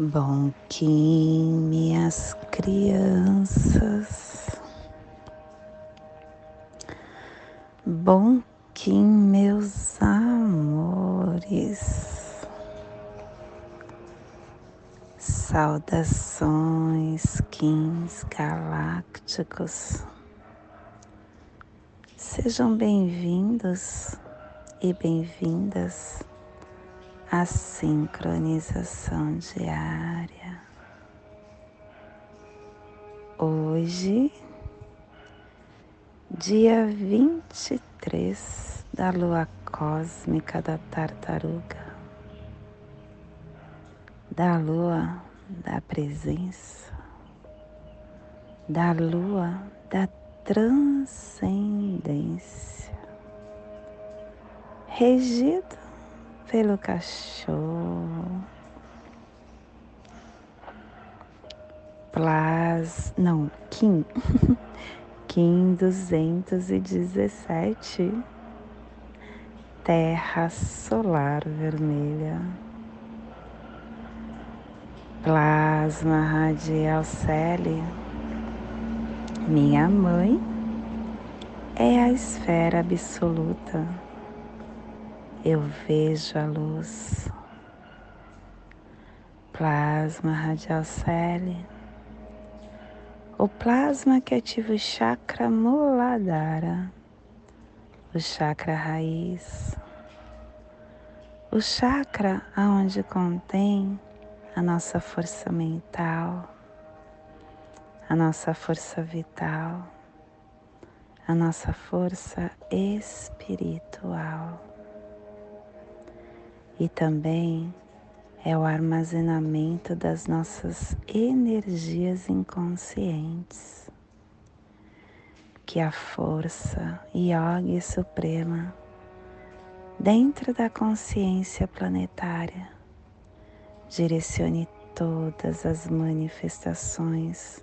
Bom Kim, minhas crianças. Bom Kim, meus amores. Saudações, Kins galácticos. Sejam bem-vindos e bem-vindas a sincronização diária. Hoje, dia 23 da lua cósmica da tartaruga, da lua da presença, da lua da transcendência, regido pelo cachorro. Plas, não, Kim, Kim 217, Terra Solar Vermelha, Plasma Radial Celi, minha mãe é a esfera absoluta eu vejo a luz. Plasma radial celi. O plasma que ativa o chakra Muladhara, o chakra raiz, o chakra aonde contém a nossa força mental, a nossa força vital, a nossa força espiritual e também é o armazenamento das nossas energias inconscientes, que a força yoga suprema dentro da consciência planetária direcione todas as manifestações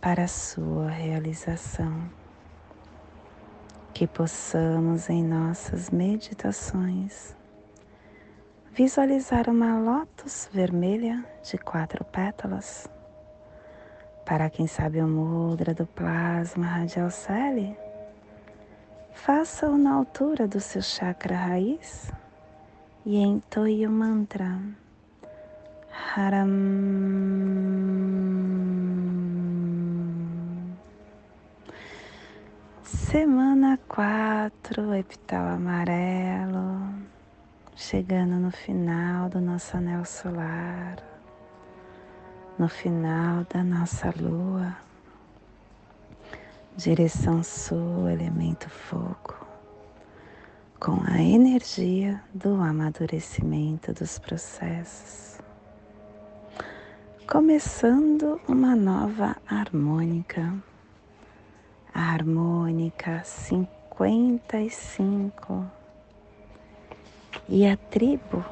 para a sua realização. Que possamos em nossas meditações visualizar uma lótus vermelha de quatro pétalas. Para quem sabe o mudra do plasma radial celi, faça-o na altura do seu chakra raiz e entoie o mantra Haram. Semana 4, epital amarelo chegando no final do nosso anel solar, no final da nossa lua, direção sul, elemento fogo, com a energia do amadurecimento dos processos. Começando uma nova harmônica, a harmônica 55 e a tribo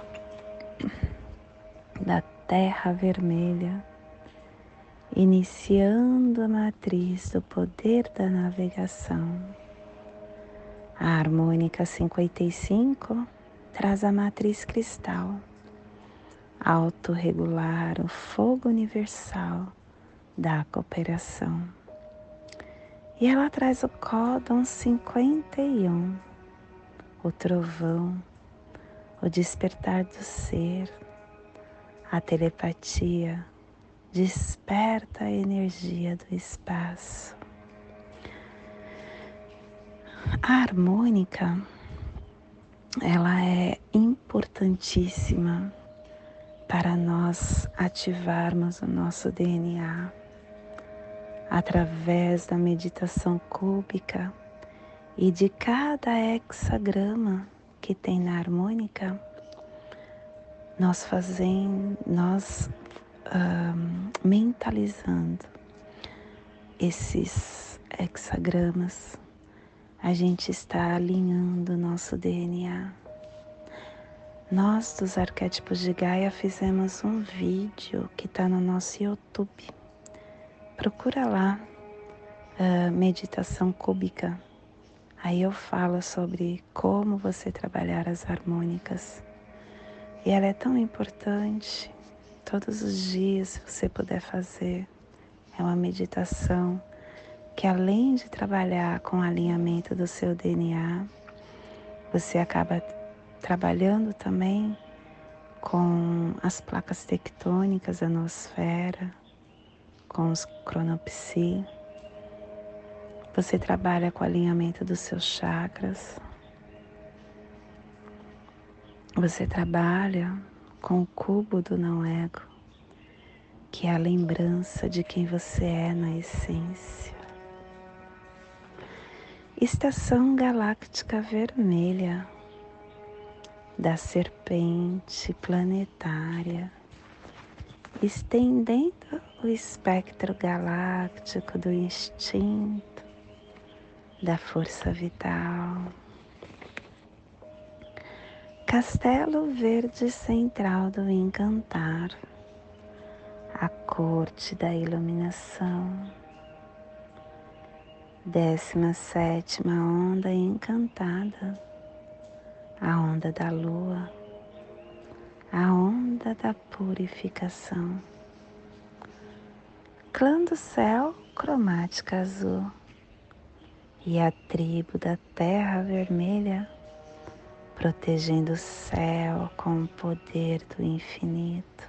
da Terra Vermelha, iniciando a matriz do poder da navegação. A harmônica 55 traz a matriz cristal, autorregular o fogo universal da cooperação. E ela traz o códon 51, o trovão o despertar do ser, a telepatia desperta a energia do espaço. A harmônica, ela é importantíssima para nós ativarmos o nosso DNA através da meditação cúbica e de cada hexagrama que tem na harmônica, nós fazendo, nós mentalizando esses hexagramas, a gente está alinhando o nosso DNA. Nós dos arquétipos de Gaia fizemos um vídeo que está no nosso YouTube. Procura lá, uh, meditação cúbica Aí eu falo sobre como você trabalhar as harmônicas. E ela é tão importante todos os dias, se você puder fazer. É uma meditação que, além de trabalhar com o alinhamento do seu DNA, você acaba trabalhando também com as placas tectônicas da nosfera, com os cronopsi. Você trabalha com o alinhamento dos seus chakras. Você trabalha com o cubo do não ego, que é a lembrança de quem você é na essência. Estação galáctica vermelha da serpente planetária, estendendo o espectro galáctico do instinto, da força vital. Castelo Verde Central do Encantar, a corte da iluminação. Décima sétima onda encantada a onda da lua, a onda da purificação. Clã do céu cromática azul e a tribo da terra vermelha, protegendo o céu com o poder do infinito.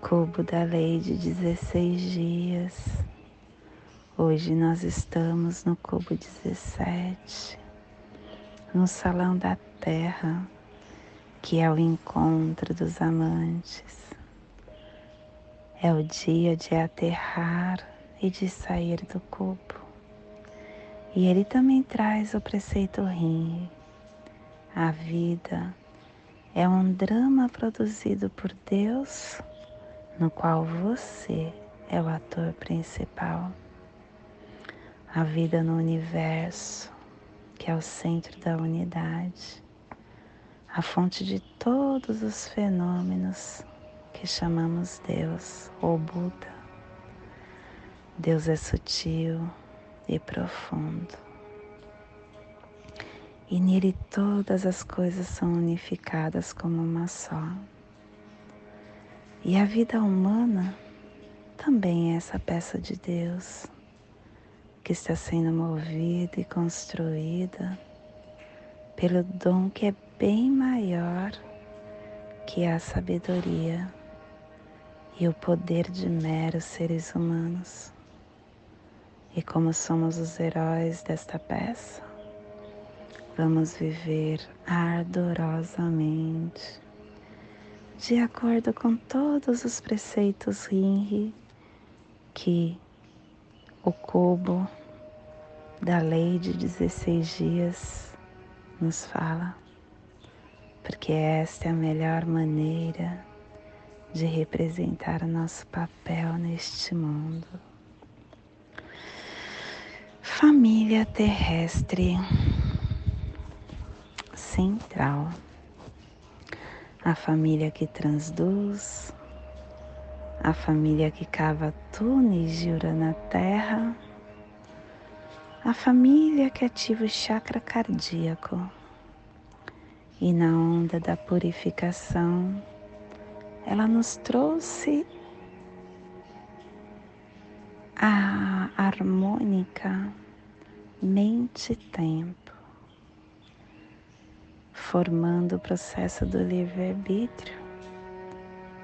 Cubo da lei de 16 dias. Hoje nós estamos no cubo 17 no salão da terra, que é o encontro dos amantes. É o dia de aterrar e de sair do cubo. E ele também traz o preceito rim. A vida é um drama produzido por Deus, no qual você é o ator principal. A vida no universo que é o centro da unidade, a fonte de todos os fenômenos que chamamos Deus ou Buda. Deus é sutil e profundo. E nele todas as coisas são unificadas como uma só. E a vida humana também é essa peça de Deus que está sendo movida e construída pelo dom que é bem maior que a sabedoria e o poder de meros seres humanos. E como somos os heróis desta peça, vamos viver ardorosamente, de acordo com todos os preceitos Rinri que o cubo da lei de 16 dias nos fala, porque esta é a melhor maneira de representar o nosso papel neste mundo. Família terrestre central, a família que transduz, a família que cava túneis de na terra. A família que ativa o chakra cardíaco. E na onda da purificação, ela nos trouxe a harmônica mente-tempo, formando o processo do livre-arbítrio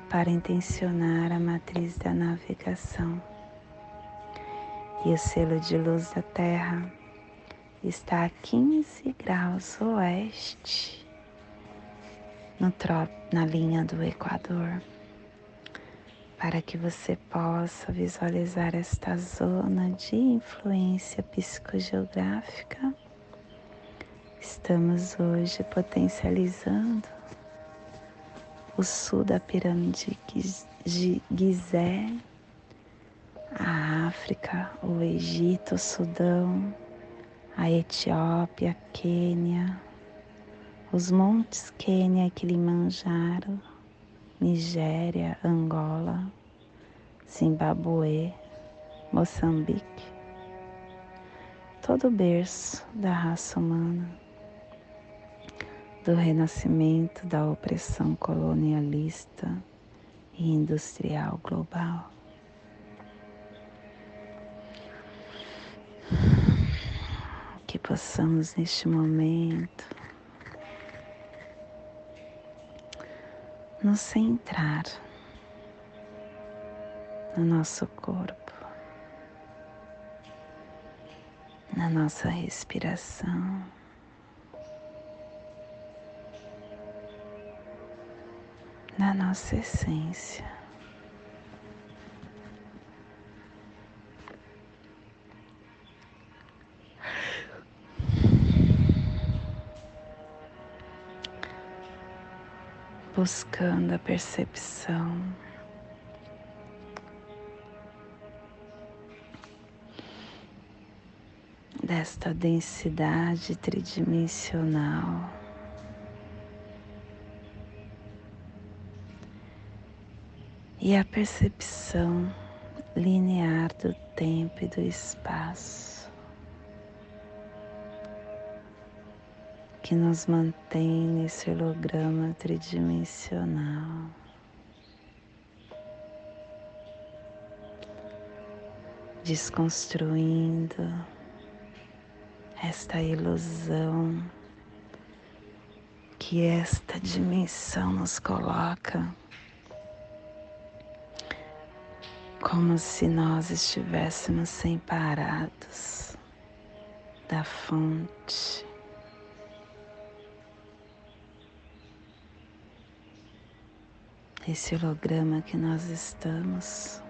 para intencionar a matriz da navegação. E o selo de luz da Terra está a 15 graus oeste no na linha do Equador, para que você possa visualizar esta zona de influência psicogeográfica. Estamos hoje potencializando o sul da pirâmide Gizé a África, o Egito, o Sudão, a Etiópia, Quênia, os montes Quênia e Kilimanjaro, Nigéria, Angola, Zimbabue, Moçambique, todo o berço da raça humana, do renascimento da opressão colonialista e industrial global. Que possamos neste momento nos centrar no nosso corpo, na nossa respiração. Na nossa essência. Buscando a percepção desta densidade tridimensional. E a percepção linear do tempo e do espaço. Que nos mantém nesse holograma tridimensional. Desconstruindo esta ilusão que esta dimensão nos coloca, como se nós estivéssemos separados da fonte esse holograma que nós estamos,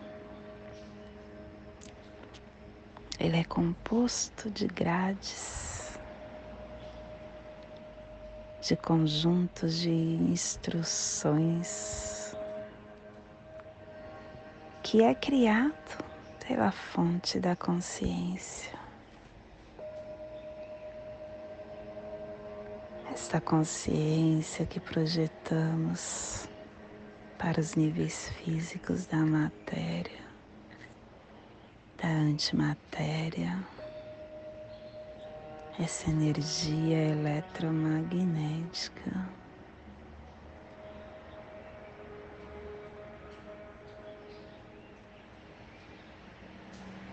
ele é composto de grades, de conjuntos de instruções que é criado pela fonte da consciência. Esta consciência que projetamos para os níveis físicos da matéria, da antimatéria, essa energia eletromagnética.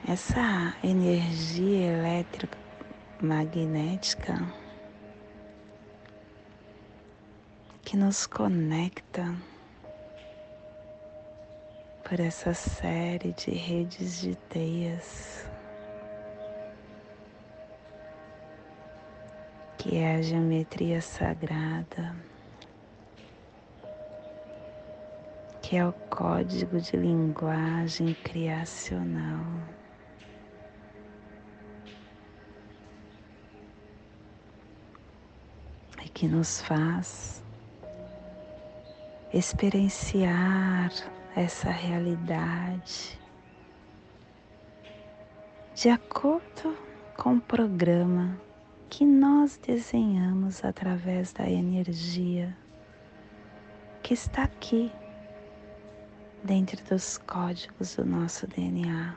Essa energia eletromagnética que nos conecta por essa série de redes de teias que é a geometria sagrada, que é o código de linguagem criacional. E que nos faz experienciar essa realidade de acordo com o programa que nós desenhamos através da energia que está aqui dentro dos códigos do nosso DNA.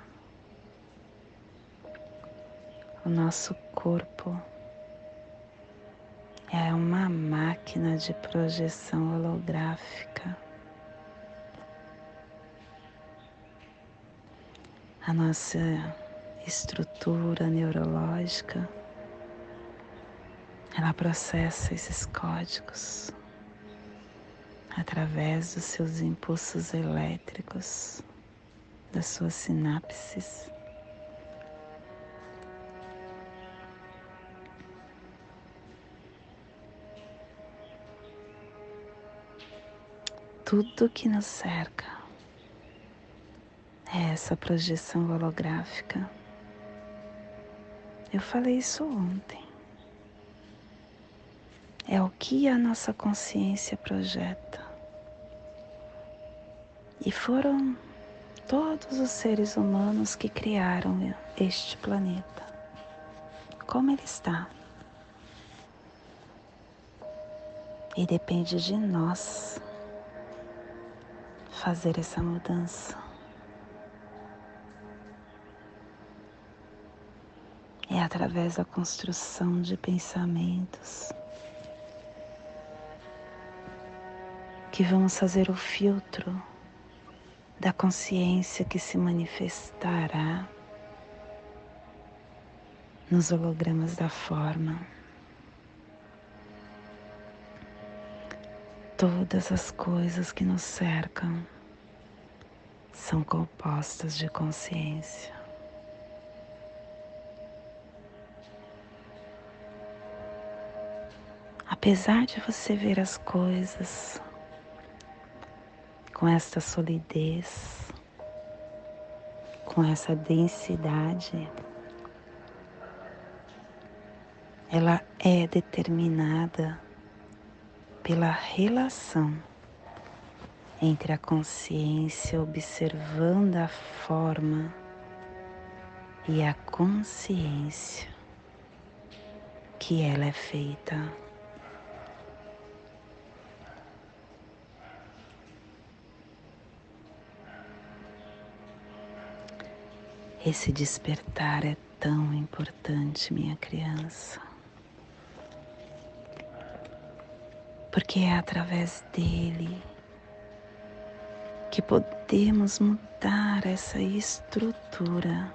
O nosso corpo é uma máquina de projeção holográfica a nossa estrutura neurológica, ela processa esses códigos através dos seus impulsos elétricos, das suas sinapses. Tudo que nos cerca essa projeção holográfica. Eu falei isso ontem. É o que a nossa consciência projeta. E foram todos os seres humanos que criaram este planeta. Como ele está. E depende de nós fazer essa mudança. É através da construção de pensamentos que vamos fazer o filtro da consciência que se manifestará nos hologramas da forma. Todas as coisas que nos cercam são compostas de consciência. Apesar de você ver as coisas com esta solidez, com essa densidade, ela é determinada pela relação entre a consciência observando a forma e a consciência que ela é feita. Esse despertar é tão importante, minha criança. Porque é através dele que podemos mudar essa estrutura,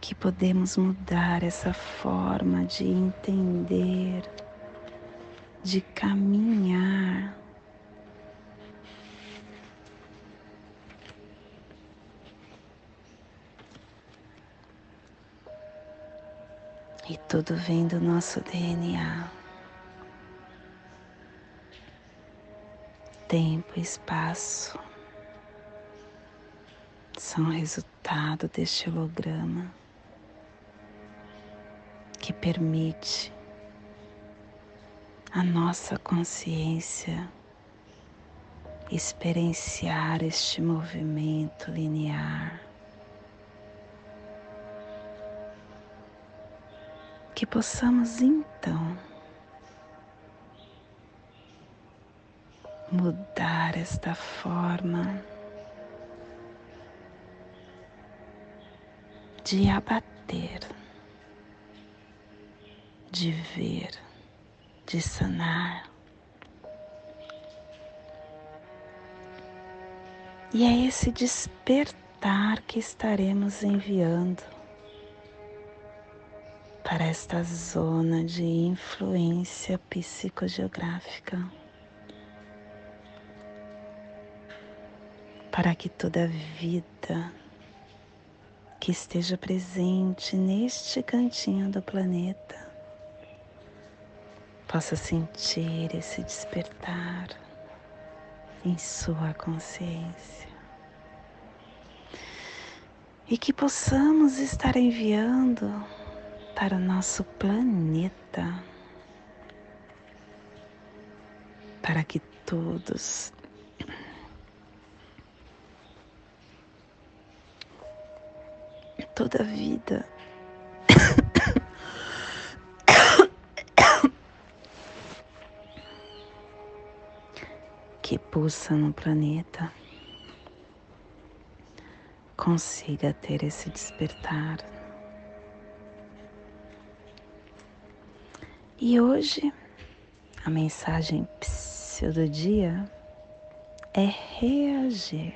que podemos mudar essa forma de entender, de caminhar E tudo vem do nosso DNA. Tempo e espaço são resultado deste holograma que permite a nossa consciência experienciar este movimento linear que possamos então mudar esta forma de abater, de ver, de sanar. E é esse despertar que estaremos enviando para esta zona de influência psicogeográfica, para que toda vida que esteja presente neste cantinho do planeta possa sentir esse despertar em sua consciência. E que possamos estar enviando para o nosso planeta, para que todos toda a vida que pulsa no planeta consiga ter esse despertar. E hoje a mensagem do dia é reagir.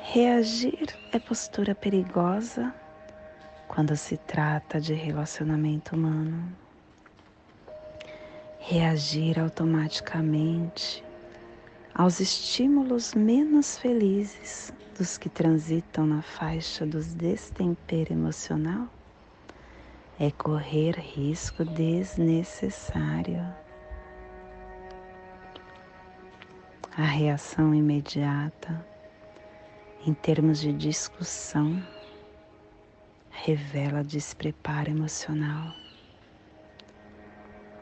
Reagir é postura perigosa quando se trata de relacionamento humano. Reagir automaticamente aos estímulos menos felizes dos que transitam na faixa dos destempero emocional é correr risco desnecessário. A reação imediata, em termos de discussão, revela despreparo emocional.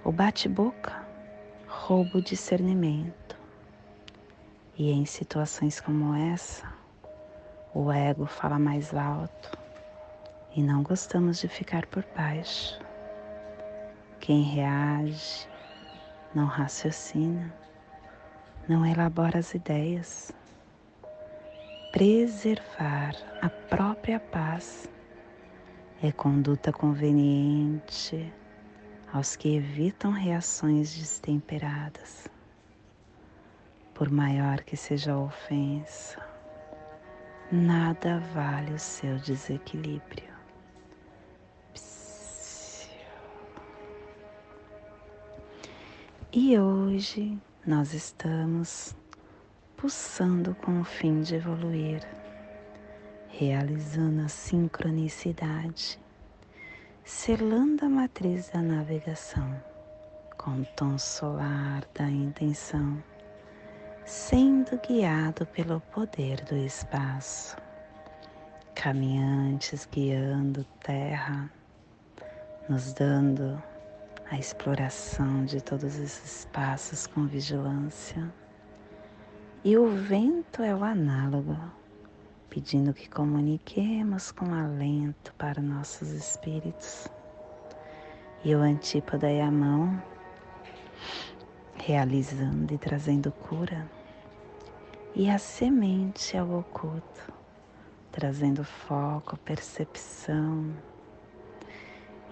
O bate-boca rouba o discernimento. E em situações como essa, o ego fala mais alto e não gostamos de ficar por baixo. Quem reage não raciocina, não elabora as ideias. Preservar a própria paz é conduta conveniente aos que evitam reações destemperadas, por maior que seja a ofensa, nada vale o seu desequilíbrio. E hoje nós estamos pulsando com o fim de evoluir, realizando a sincronicidade selando a matriz da navegação com o tom solar da intenção, sendo guiado pelo poder do espaço. Caminhantes guiando terra, nos dando a exploração de todos esses espaços com vigilância. E o vento é o análogo pedindo que comuniquemos com alento para nossos espíritos. E o antípoda é a mão, realizando e trazendo cura. E a semente é o oculto, trazendo foco, percepção.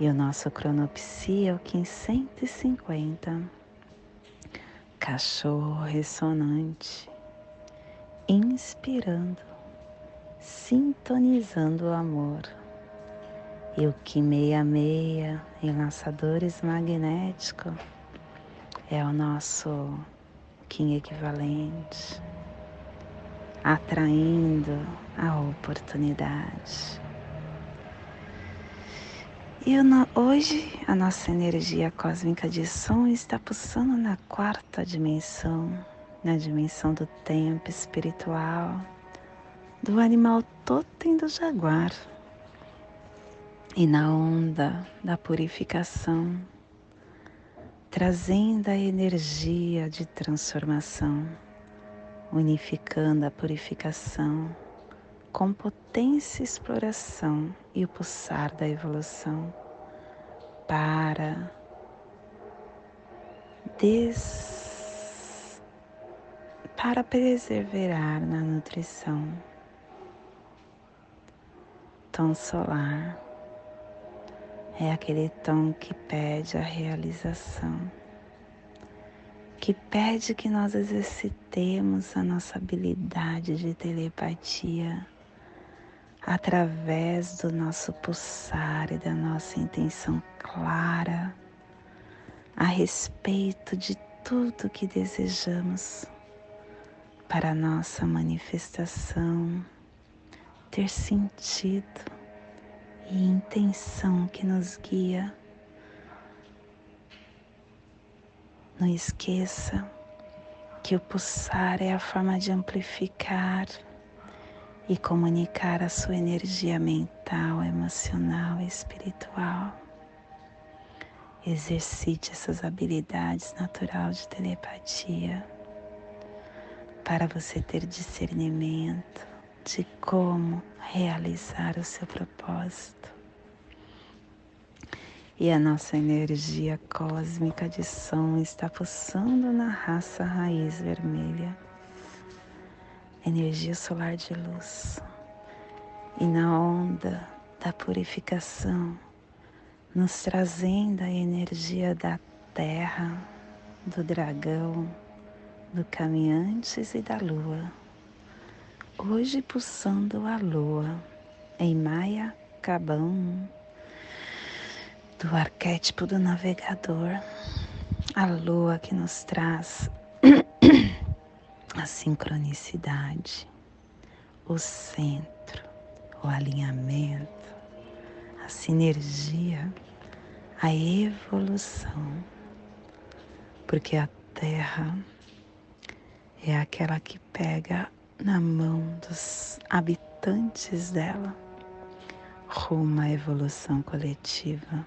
E o nosso cronopsia é o 150, cachorro ressonante, inspirando sintonizando o amor. E o que meia meia em lançadores magnéticos é o nosso Kim equivalente, atraindo a oportunidade. E hoje a nossa energia cósmica de som está pulsando na quarta dimensão, na dimensão do tempo espiritual do animal totem do jaguar e na onda da purificação, trazendo a energia de transformação, unificando a purificação com potência exploração e o pulsar da evolução para des... para perseverar na nutrição tom solar. É aquele tom que pede a realização, que pede que nós exercitemos a nossa habilidade de telepatia através do nosso pulsar e da nossa intenção clara a respeito de tudo que desejamos para nossa manifestação ter sentido e intenção que nos guia. Não esqueça que o pulsar é a forma de amplificar e comunicar a sua energia mental, emocional e espiritual. Exercite essas habilidades naturais de telepatia para você ter discernimento de como realizar o seu propósito. E a nossa energia cósmica de som está pulsando na raça raiz vermelha, energia solar de luz, e na onda da purificação, nos trazendo a energia da terra, do dragão, do caminhantes e da lua. Hoje pulsando a lua em Maia Cabão, do arquétipo do navegador, a lua que nos traz a sincronicidade, o centro, o alinhamento, a sinergia, a evolução, porque a Terra é aquela que pega na mão dos habitantes dela rumo à evolução coletiva,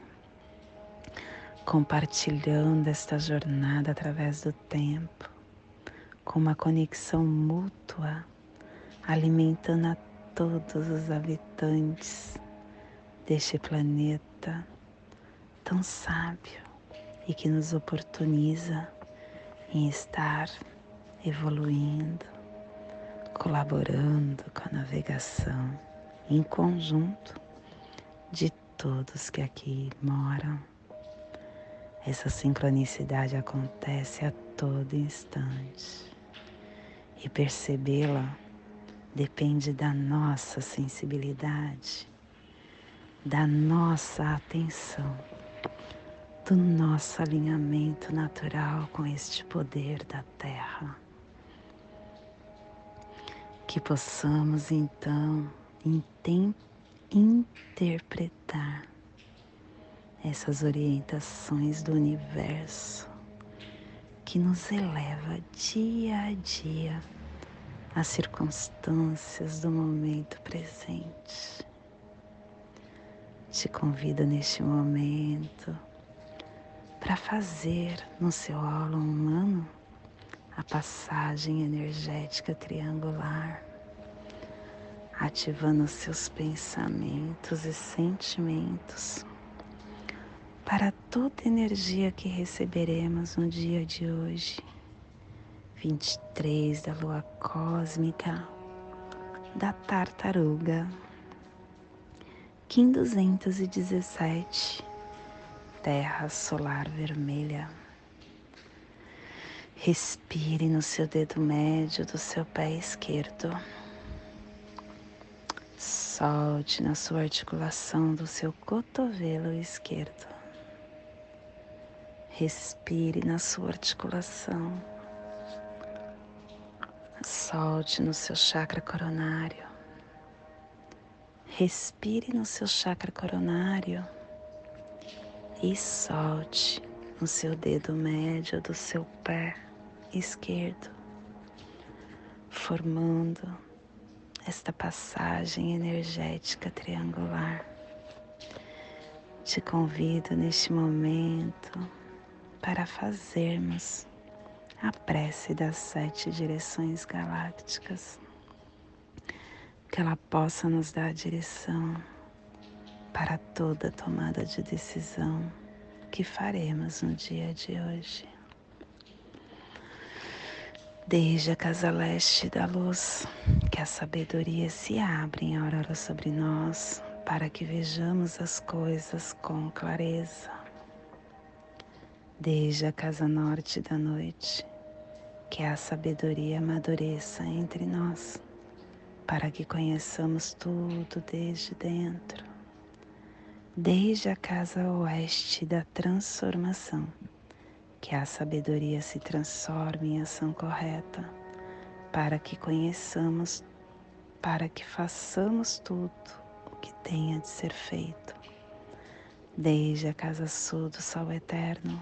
compartilhando esta jornada através do tempo, com uma conexão mútua, alimentando a todos os habitantes deste planeta tão sábio e que nos oportuniza em estar evoluindo colaborando com a navegação em conjunto de todos que aqui moram, Essa sincronicidade acontece a todo instante. E percebê-la depende da nossa sensibilidade, da nossa atenção, do nosso alinhamento natural com este poder da Terra. Que possamos então interpretar essas orientações do universo que nos eleva dia a dia às circunstâncias do momento presente. Te convido neste momento para fazer no seu aula humano a passagem energética triangular, ativando seus pensamentos e sentimentos para toda energia que receberemos no dia de hoje, 23 da lua cósmica da tartaruga, Kim 217, Terra solar vermelha. Respire no seu dedo médio do seu pé esquerdo. Solte na sua articulação do seu cotovelo esquerdo. Respire na sua articulação. Solte no seu chakra coronário. Respire no seu chakra coronário e solte no seu dedo médio do seu pé esquerdo, formando esta passagem energética triangular. Te convido neste momento para fazermos a prece das sete direções galácticas, que ela possa nos dar direção para toda tomada de decisão que faremos no dia de hoje. Desde a casa leste da luz, que a sabedoria se abre em aurora sobre nós, para que vejamos as coisas com clareza desde a casa norte da noite, que a sabedoria amadureça entre nós, para que conheçamos tudo desde dentro, desde a casa oeste da transformação, que a sabedoria se transforme em ação correta, para que conheçamos, para que façamos tudo o que tenha de ser feito. Desde a casa sul do sol eterno,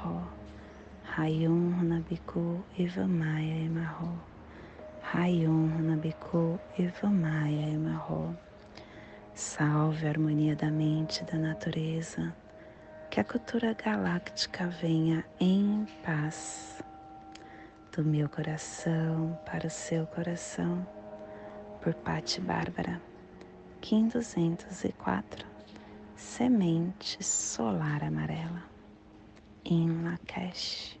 Rayon Runabiku Evamaya Emarro. Rayon Runabiku Evamaya Emarro. Salve a harmonia da mente e da natureza. Que a cultura galáctica venha em paz. Do meu coração para o seu coração. Por Pati Bárbara. Kim 204. Semente solar amarela. Em Lakesh.